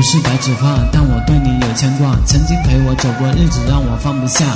不是白纸画，但我对你有牵挂。曾经陪我走过日子，让我放不下。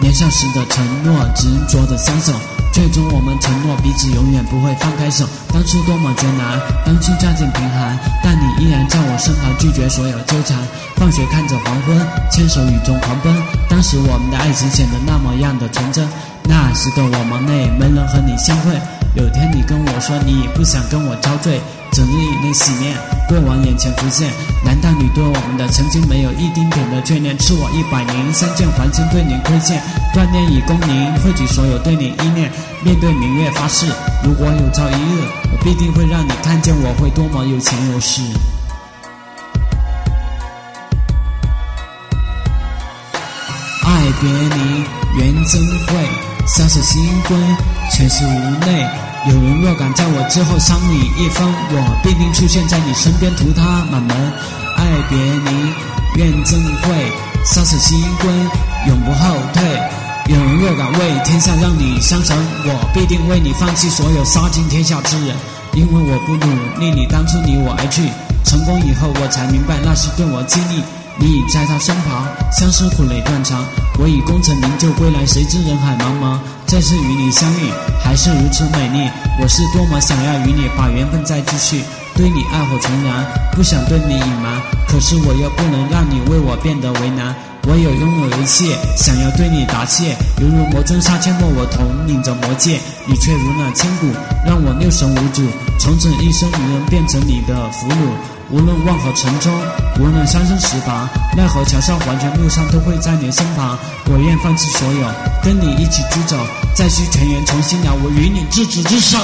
年少时的承诺，执着的相守，最终我们承诺彼此永远不会放开手。当初多么艰难，当初家境贫寒，但你依然在我身旁，拒绝所有纠缠。放学看着黄昏，牵手雨中狂奔。当时我们的爱情显得那么样的纯真。那时的我忙内没人和你相会。有天你跟我说你不想跟我遭罪，整日以泪洗面，过往眼前浮现。难道你对我们的曾经没有一丁点的眷恋？赐我一百零三件黄金，对你亏欠。锻炼以功名，汇聚所有对你依恋。面对明月发誓，如果有朝一日，我必定会让你看见我会多么有钱有势。爱别离，缘真会，相守心归，全是无奈。有人若敢在我之后伤你一分，我必定出现在你身边屠他满门。爱别离，愿真会，生死心归，永不后退。有人若敢为天下让你伤神，我必定为你放弃所有杀尽天下之人。因为我不努力，你当初离我而去，成功以后我才明白那是对我激励。你已在他身旁，相思苦累断肠。我已功成名就归来，谁知人海茫茫。再次与你相遇，还是如此美丽。我是多么想要与你把缘分再继续，对你爱火重燃，不想对你隐瞒。可是我又不能让你为我变得为难。我有拥有一切，想要对你答谢，犹如魔尊杀阡陌我统领着魔界，你却如那千古，让我六神无主。从此一生女人变成你的俘虏。无论万河城中，无论三生石旁，奈何桥上、黄泉路上，都会在你身旁。我愿放弃所有，跟你一起出走，再续前缘，重新了我与你执子之手。